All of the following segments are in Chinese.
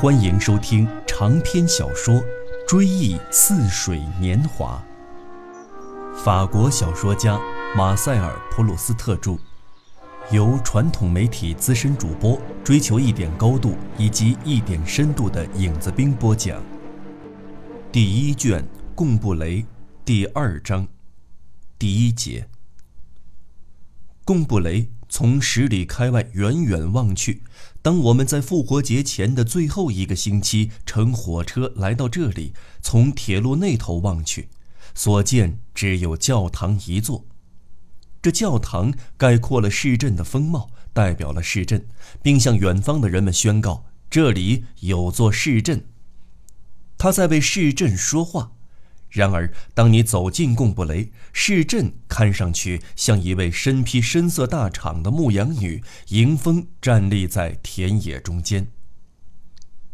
欢迎收听长篇小说《追忆似水年华》，法国小说家马塞尔·普鲁斯特著，由传统媒体资深主播追求一点高度以及一点深度的影子兵播讲。第一卷《贡布雷》第二章第一节。贡布雷从十里开外远远望去。当我们在复活节前的最后一个星期乘火车来到这里，从铁路那头望去，所见只有教堂一座。这教堂概括了市镇的风貌，代表了市镇，并向远方的人们宣告：这里有座市镇。他在为市镇说话。然而，当你走进贡布雷市镇，看上去像一位身披深色大氅的牧羊女，迎风站立在田野中间。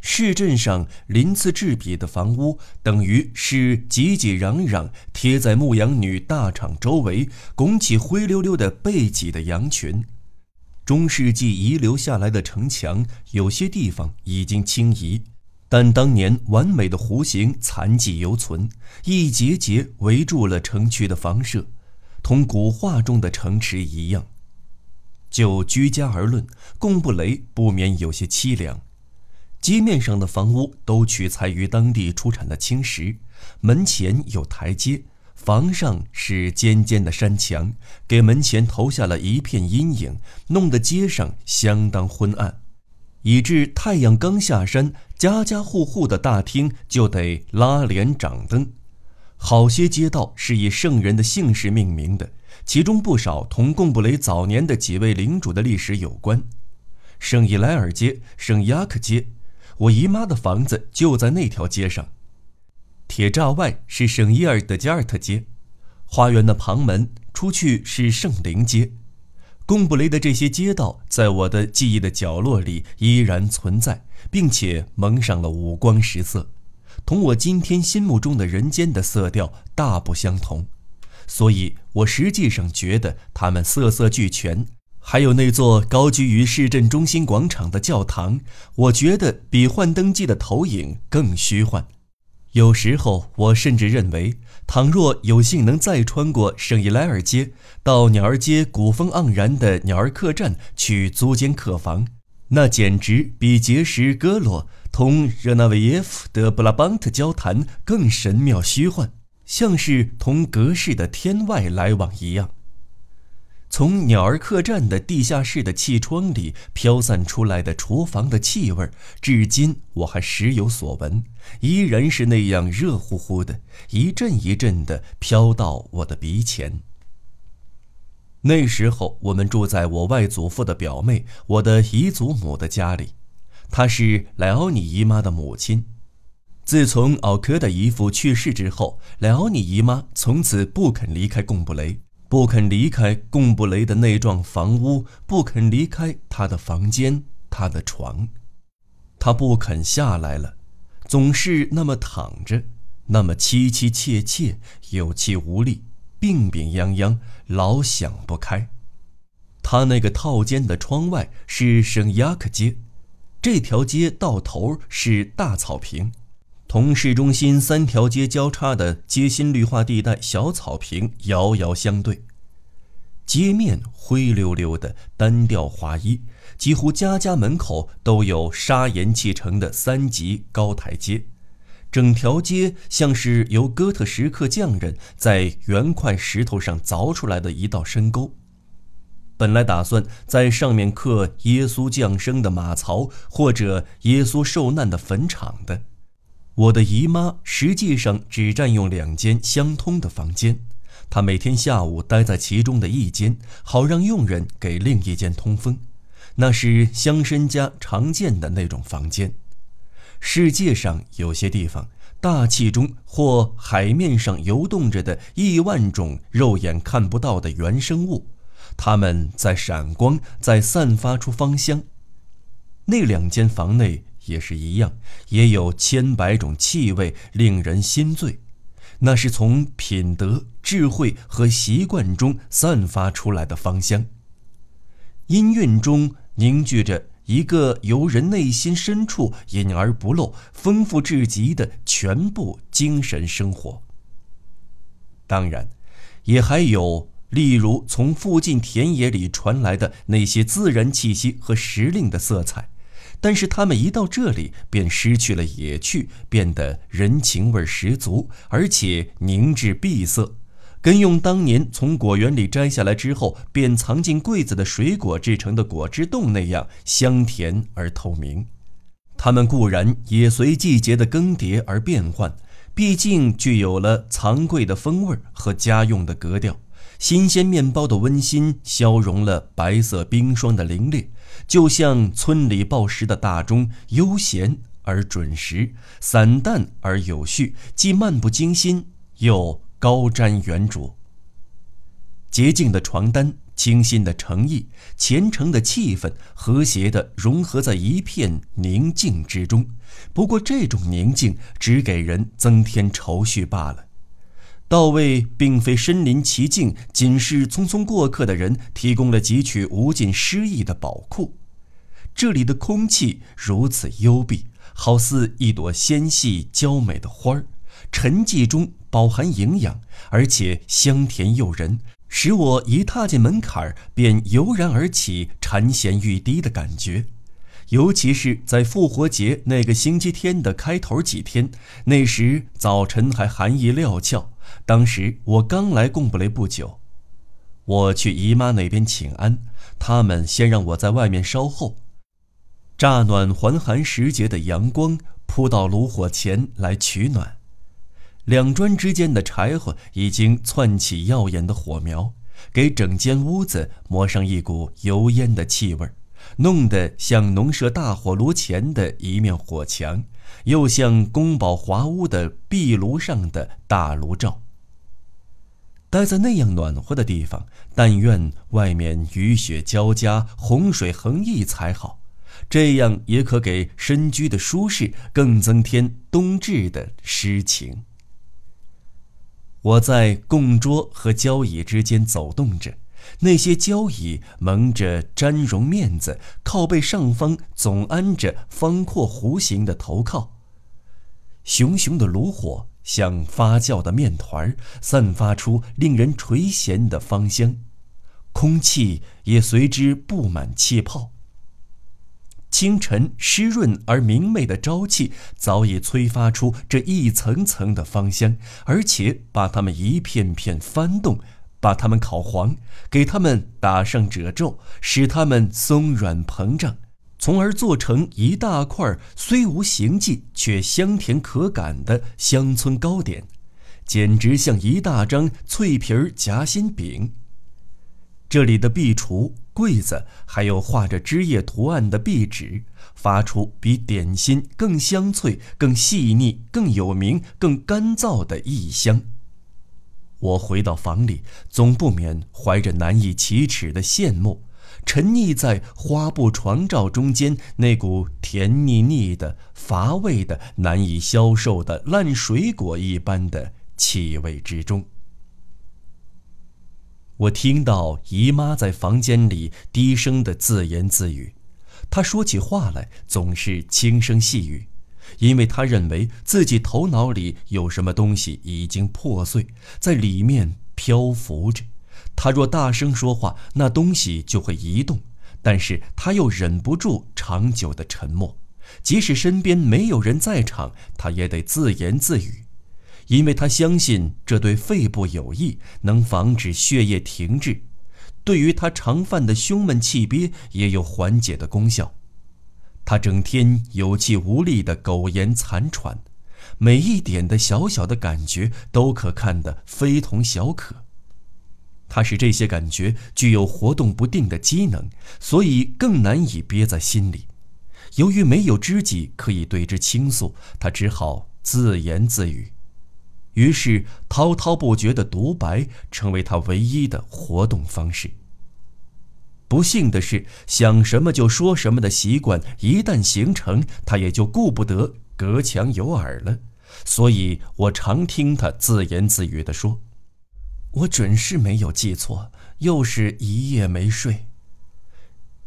市镇上鳞次栉比的房屋，等于是挤挤攘攘贴在牧羊女大氅周围，拱起灰溜溜的背脊的羊群。中世纪遗留下来的城墙，有些地方已经倾移。但当年完美的弧形残迹犹存，一节节围住了城区的房舍，同古画中的城池一样。就居家而论，贡布雷不免有些凄凉。街面上的房屋都取材于当地出产的青石，门前有台阶，房上是尖尖的山墙，给门前投下了一片阴影，弄得街上相当昏暗。以致太阳刚下山，家家户户的大厅就得拉帘掌灯。好些街道是以圣人的姓氏命名的，其中不少同贡布雷早年的几位领主的历史有关。圣伊莱尔街、圣雅克街，我姨妈的房子就在那条街上。铁栅外是圣伊尔德加尔特街，花园的旁门出去是圣灵街。贡布雷的这些街道，在我的记忆的角落里依然存在，并且蒙上了五光十色，同我今天心目中的人间的色调大不相同。所以，我实际上觉得它们色色俱全。还有那座高居于市镇中心广场的教堂，我觉得比幻灯机的投影更虚幻。有时候，我甚至认为，倘若有幸能再穿过圣伊莱尔街，到鸟儿街古风盎然的鸟儿客栈去租间客房，那简直比结识戈洛同热纳维耶夫的布拉邦特交谈更神妙虚幻，像是同隔世的天外来往一样。从鸟儿客栈的地下室的气窗里飘散出来的厨房的气味，至今我还时有所闻，依然是那样热乎乎的，一阵一阵的飘到我的鼻前。那时候，我们住在我外祖父的表妹，我的姨祖母的家里，她是莱奥尼姨妈的母亲。自从奥科的姨父去世之后，莱奥尼姨妈从此不肯离开贡布雷。不肯离开贡布雷的那幢房屋，不肯离开他的房间，他的床，他不肯下来了，总是那么躺着，那么凄凄切切，有气无力，病病殃殃，老想不开。他那个套间的窗外是圣亚克街，这条街到头是大草坪。同市中心三条街交叉的街心绿化地带小草坪遥遥相对，街面灰溜溜的单调划一，几乎家家门口都有砂岩砌成的三级高台阶，整条街像是由哥特石刻匠人在圆块石头上凿出来的一道深沟。本来打算在上面刻耶稣降生的马槽或者耶稣受难的坟场的。我的姨妈实际上只占用两间相通的房间，她每天下午待在其中的一间，好让佣人给另一间通风。那是乡绅家常见的那种房间。世界上有些地方，大气中或海面上游动着的亿万种肉眼看不到的原生物，它们在闪光，在散发出芳香。那两间房内。也是一样，也有千百种气味令人心醉，那是从品德、智慧和习惯中散发出来的芳香。音韵中凝聚着一个由人内心深处隐而不露、丰富至极的全部精神生活。当然，也还有例如从附近田野里传来的那些自然气息和时令的色彩，但是他们一到这里便失去了野趣，变得人情味十足，而且凝滞闭塞。跟用当年从果园里摘下来之后便藏进柜子的水果制成的果汁冻那样香甜而透明。它们固然也随季节的更迭而变换，毕竟具有了藏柜的风味和家用的格调。新鲜面包的温馨消融了白色冰霜的凌冽，就像村里报时的大钟，悠闲而准时，散淡而有序，既漫不经心又。高瞻远瞩。洁净的床单，清新的诚意，虔诚的气氛，和谐地融合在一片宁静之中。不过，这种宁静只给人增添愁绪罢了。到位并非身临其境，仅是匆匆过客的人提供了汲取无尽诗意的宝库。这里的空气如此幽闭，好似一朵纤细娇美的花儿。沉寂中饱含营养，而且香甜诱人，使我一踏进门槛儿便油然而起馋涎欲滴的感觉。尤其是在复活节那个星期天的开头几天，那时早晨还寒意料峭。当时我刚来贡布雷不久，我去姨妈那边请安，他们先让我在外面稍候。乍暖还寒时节的阳光扑到炉火前来取暖。两砖之间的柴火已经窜起耀眼的火苗，给整间屋子抹上一股油烟的气味，弄得像农舍大火炉前的一面火墙，又像宫保华屋的壁炉上的大炉灶。待在那样暖和的地方，但愿外面雨雪交加、洪水横溢才好，这样也可给身居的舒适更增添冬至的诗情。我在供桌和交椅之间走动着，那些交椅蒙着毡绒面子，靠背上方总安着方阔弧形的头靠。熊熊的炉火像发酵的面团散发出令人垂涎的芳香，空气也随之布满气泡。清晨湿润而明媚的朝气早已催发出这一层层的芳香，而且把它们一片片翻动，把它们烤黄，给它们打上褶皱，使它们松软膨胀，从而做成一大块虽无形迹却香甜可感的乡村糕点，简直像一大张脆皮夹心饼。这里的壁橱。柜子还有画着枝叶图案的壁纸，发出比点心更香脆、更细腻、更有名、更干燥的异香。我回到房里，总不免怀着难以启齿的羡慕，沉溺在花布床罩中间那股甜腻腻的、乏味的、难以消受的烂水果一般的气味之中。我听到姨妈在房间里低声的自言自语，她说起话来总是轻声细语，因为她认为自己头脑里有什么东西已经破碎，在里面漂浮着。她若大声说话，那东西就会移动，但是她又忍不住长久的沉默，即使身边没有人在场，她也得自言自语。因为他相信这对肺部有益，能防止血液停滞，对于他常犯的胸闷气憋也有缓解的功效。他整天有气无力的苟延残喘，每一点的小小的感觉都可看得非同小可。他使这些感觉具有活动不定的机能，所以更难以憋在心里。由于没有知己可以对之倾诉，他只好自言自语。于是，滔滔不绝的独白成为他唯一的活动方式。不幸的是，想什么就说什么的习惯一旦形成，他也就顾不得隔墙有耳了。所以我常听他自言自语地说：“我准是没有记错，又是一夜没睡。”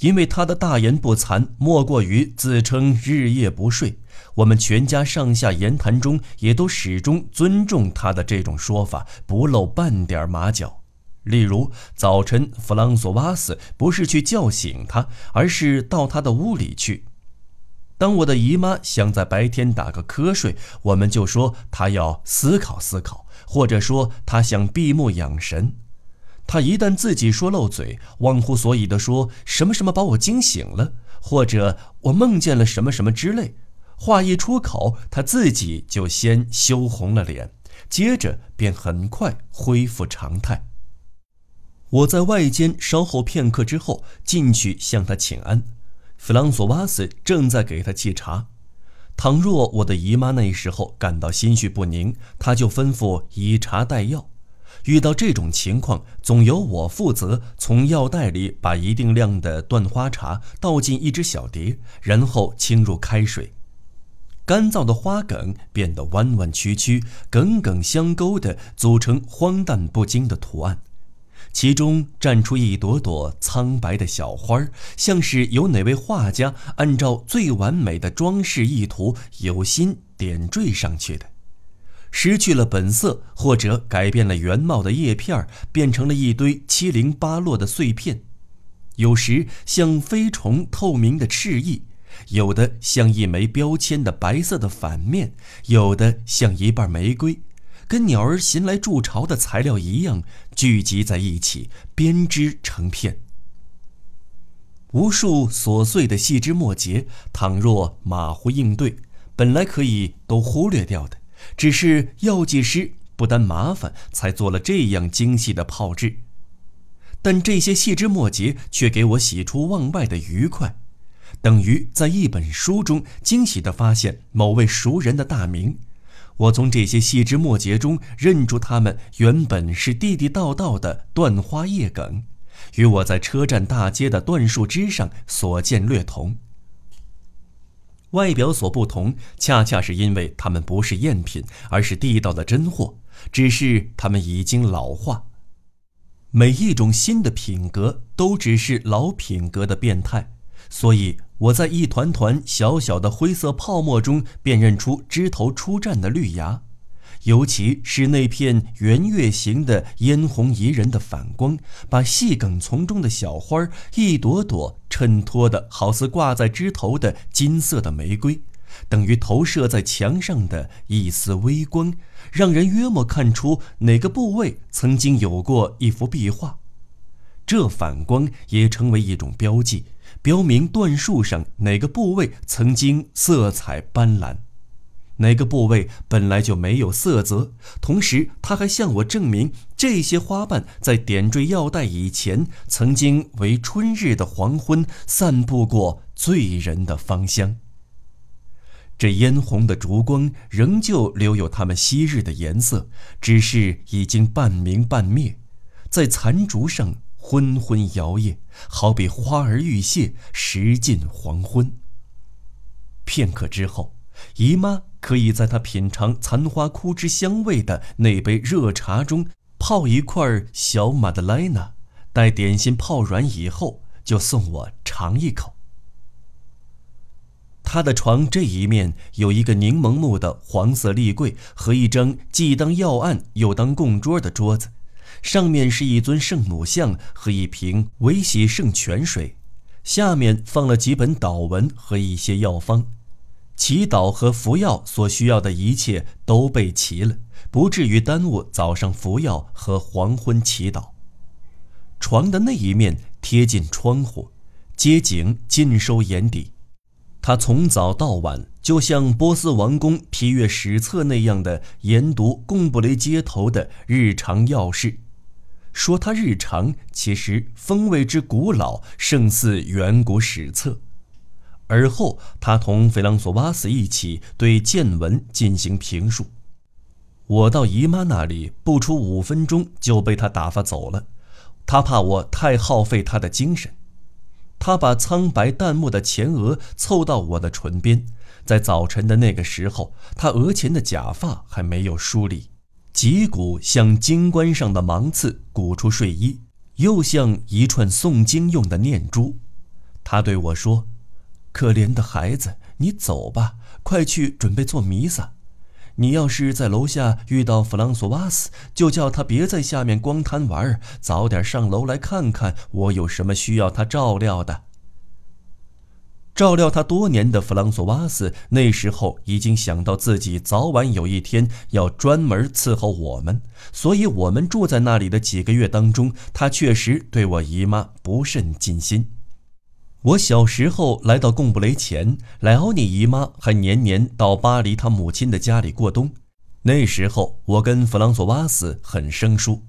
因为他的大言不惭，莫过于自称日夜不睡。我们全家上下言谈中，也都始终尊重他的这种说法，不露半点马脚。例如，早晨弗朗索瓦斯不是去叫醒他，而是到他的屋里去。当我的姨妈想在白天打个瞌睡，我们就说她要思考思考，或者说她想闭目养神。她一旦自己说漏嘴，忘乎所以地说什么什么把我惊醒了，或者我梦见了什么什么之类，话一出口，她自己就先羞红了脸，接着便很快恢复常态。我在外间稍后片刻之后进去向她请安。弗朗索瓦斯正在给他沏茶。倘若我的姨妈那时候感到心绪不宁，他就吩咐以茶代药。遇到这种情况，总由我负责从药袋里把一定量的断花茶倒进一只小碟，然后倾入开水。干燥的花梗变得弯弯曲曲、耿耿相勾的组成荒诞不经的图案。其中绽出一朵朵苍白的小花像是由哪位画家按照最完美的装饰意图有心点缀上去的。失去了本色或者改变了原貌的叶片变成了一堆七零八落的碎片，有时像飞虫透明的翅翼，有的像一枚标签的白色的反面，有的像一瓣玫瑰。跟鸟儿衔来筑巢的材料一样，聚集在一起，编织成片。无数琐碎的细枝末节，倘若马虎应对，本来可以都忽略掉的。只是药剂师不单麻烦，才做了这样精细的炮制。但这些细枝末节却给我喜出望外的愉快，等于在一本书中惊喜地发现某位熟人的大名。我从这些细枝末节中认出，他们原本是地地道道的椴花叶梗，与我在车站大街的椴树枝上所见略同。外表所不同，恰恰是因为它们不是赝品，而是地道的真货，只是它们已经老化。每一种新的品格，都只是老品格的变态，所以。我在一团团小小的灰色泡沫中辨认出枝头出绽的绿芽，尤其是那片圆月形的嫣红宜人的反光，把细梗丛中的小花一朵朵衬托得好似挂在枝头的金色的玫瑰，等于投射在墙上的一丝微光，让人约莫看出哪个部位曾经有过一幅壁画。这反光也成为一种标记。标明椴树上哪个部位曾经色彩斑斓，哪个部位本来就没有色泽。同时，他还向我证明，这些花瓣在点缀药袋以前，曾经为春日的黄昏散布过醉人的芳香。这嫣红的烛光仍旧留有它们昔日的颜色，只是已经半明半灭，在残烛上。昏昏摇曳，好比花儿欲谢，时近黄昏。片刻之后，姨妈可以在她品尝残花枯枝香味的那杯热茶中泡一块小马德莱娜，待点心泡软以后，就送我尝一口。她的床这一面有一个柠檬木的黄色立柜和一张既当药案又当供桌的桌子。上面是一尊圣母像和一瓶维喜圣泉水，下面放了几本祷文和一些药方，祈祷和服药所需要的一切都备齐了，不至于耽误早上服药和黄昏祈祷。床的那一面贴近窗户，街景尽收眼底。他从早到晚，就像波斯王宫批阅史册那样的研读贡布雷街头的日常要事。说他日常，其实风味之古老胜似远古史册。而后，他同菲朗索瓦斯一起对见闻进行评述。我到姨妈那里不出五分钟就被他打发走了，他怕我太耗费他的精神。他把苍白淡漠的前额凑到我的唇边，在早晨的那个时候，他额前的假发还没有梳理。脊骨像金冠上的芒刺鼓出睡衣，又像一串诵经用的念珠。他对我说：“可怜的孩子，你走吧，快去准备做弥撒。你要是在楼下遇到弗朗索瓦斯，就叫他别在下面光贪玩，早点上楼来看看我有什么需要他照料的。”照料他多年的弗朗索瓦斯，那时候已经想到自己早晚有一天要专门伺候我们，所以我们住在那里的几个月当中，他确实对我姨妈不甚尽心。我小时候来到贡布雷前，莱奥尼姨妈还年年到巴黎他母亲的家里过冬。那时候我跟弗朗索瓦斯很生疏。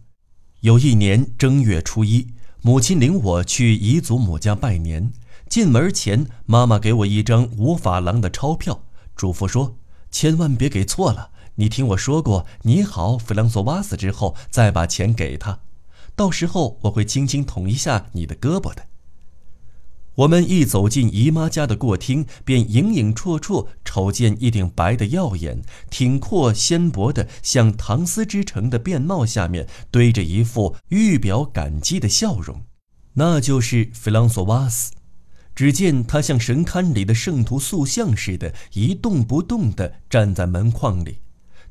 有一年正月初一，母亲领我去姨祖母家拜年。进门前，妈妈给我一张五法郎的钞票，嘱咐说：“千万别给错了。你听我说过‘你好，弗朗索瓦斯’之后，再把钱给他。到时候我会轻轻捅一下你的胳膊的。”我们一走进姨妈家的过厅，便影影绰绰瞅见一顶白的耀眼、挺阔纤薄的像唐丝织成的便帽，下面堆着一副欲表感激的笑容，那就是弗朗索瓦斯。只见他像神龛里的圣徒塑像似的，一动不动地站在门框里。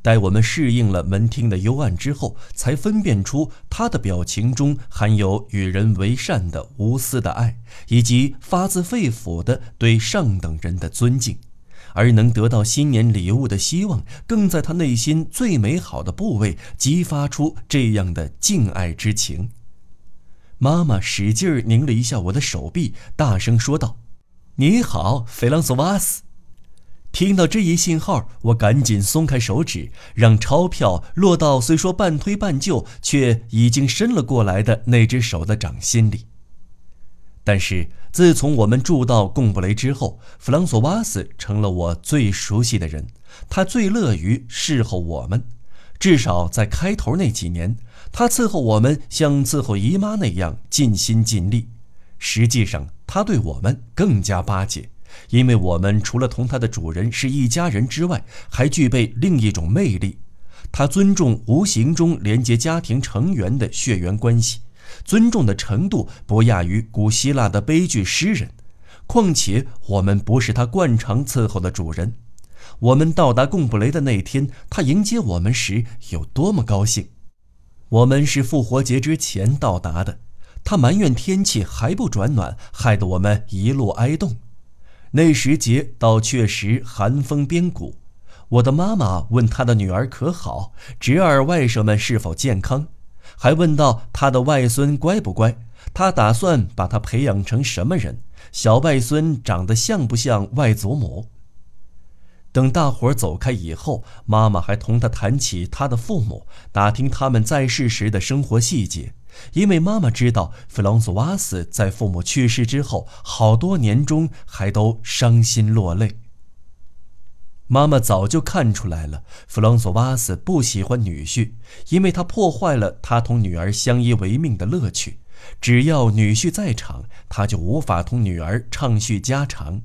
待我们适应了门厅的幽暗之后，才分辨出他的表情中含有与人为善的无私的爱，以及发自肺腑的对上等人的尊敬。而能得到新年礼物的希望，更在他内心最美好的部位激发出这样的敬爱之情。妈妈使劲拧了一下我的手臂，大声说道：“你好，弗朗索瓦斯。”听到这一信号，我赶紧松开手指，让钞票落到虽说半推半就，却已经伸了过来的那只手的掌心里。但是自从我们住到贡布雷之后，弗朗索瓦斯成了我最熟悉的人，他最乐于侍候我们。至少在开头那几年，他伺候我们像伺候姨妈那样尽心尽力。实际上，他对我们更加巴结，因为我们除了同他的主人是一家人之外，还具备另一种魅力。他尊重无形中连接家庭成员的血缘关系，尊重的程度不亚于古希腊的悲剧诗人。况且，我们不是他惯常伺候的主人。我们到达贡布雷的那天，他迎接我们时有多么高兴！我们是复活节之前到达的，他埋怨天气还不转暖，害得我们一路挨冻。那时节倒确实寒风边骨。我的妈妈问他的女儿可好，侄儿外甥们是否健康，还问到他的外孙乖不乖，他打算把他培养成什么人，小外孙长得像不像外祖母。等大伙儿走开以后，妈妈还同他谈起他的父母，打听他们在世时的生活细节。因为妈妈知道弗朗索瓦斯在父母去世之后好多年中还都伤心落泪。妈妈早就看出来了，弗朗索瓦斯不喜欢女婿，因为他破坏了他同女儿相依为命的乐趣。只要女婿在场，他就无法同女儿畅叙家常。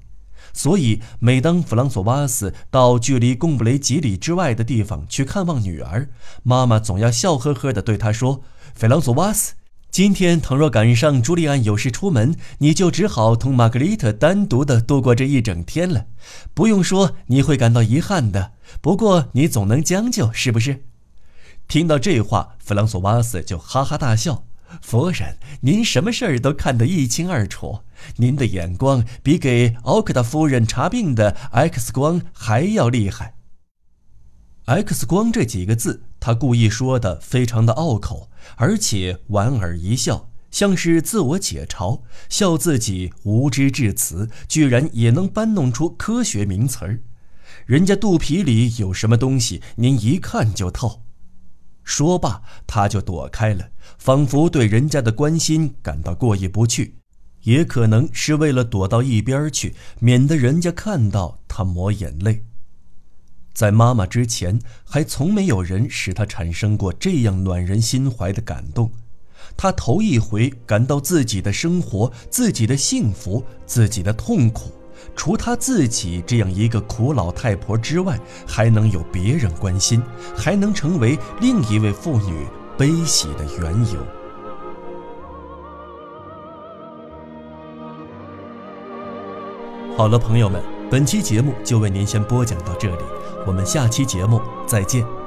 所以，每当弗朗索瓦斯到距离贡布雷几里之外的地方去看望女儿，妈妈总要笑呵呵地对他说：“弗朗索瓦斯，今天倘若赶上朱利安有事出门，你就只好同玛格丽特单独地度过这一整天了。不用说，你会感到遗憾的。不过，你总能将就，是不是？”听到这话，弗朗索瓦斯就哈哈大笑。夫人，您什么事儿都看得一清二楚，您的眼光比给奥克达夫人查病的 X 光还要厉害。X 光这几个字，他故意说的非常的拗口，而且莞尔一笑，像是自我解嘲，笑自己无知至此，居然也能搬弄出科学名词儿。人家肚皮里有什么东西，您一看就透。说罢，他就躲开了，仿佛对人家的关心感到过意不去，也可能是为了躲到一边去，免得人家看到他抹眼泪。在妈妈之前，还从没有人使他产生过这样暖人心怀的感动。他头一回感到自己的生活、自己的幸福、自己的痛苦。除她自己这样一个苦老太婆之外，还能有别人关心，还能成为另一位妇女悲喜的缘由。好了，朋友们，本期节目就为您先播讲到这里，我们下期节目再见。